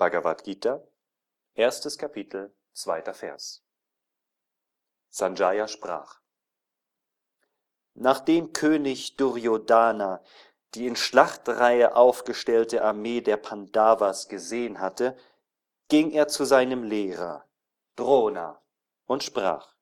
Bhagavad Gita, erstes Kapitel, zweiter Vers. Sanjaya sprach: Nachdem König Duryodhana die in Schlachtreihe aufgestellte Armee der Pandavas gesehen hatte, ging er zu seinem Lehrer Drona und sprach: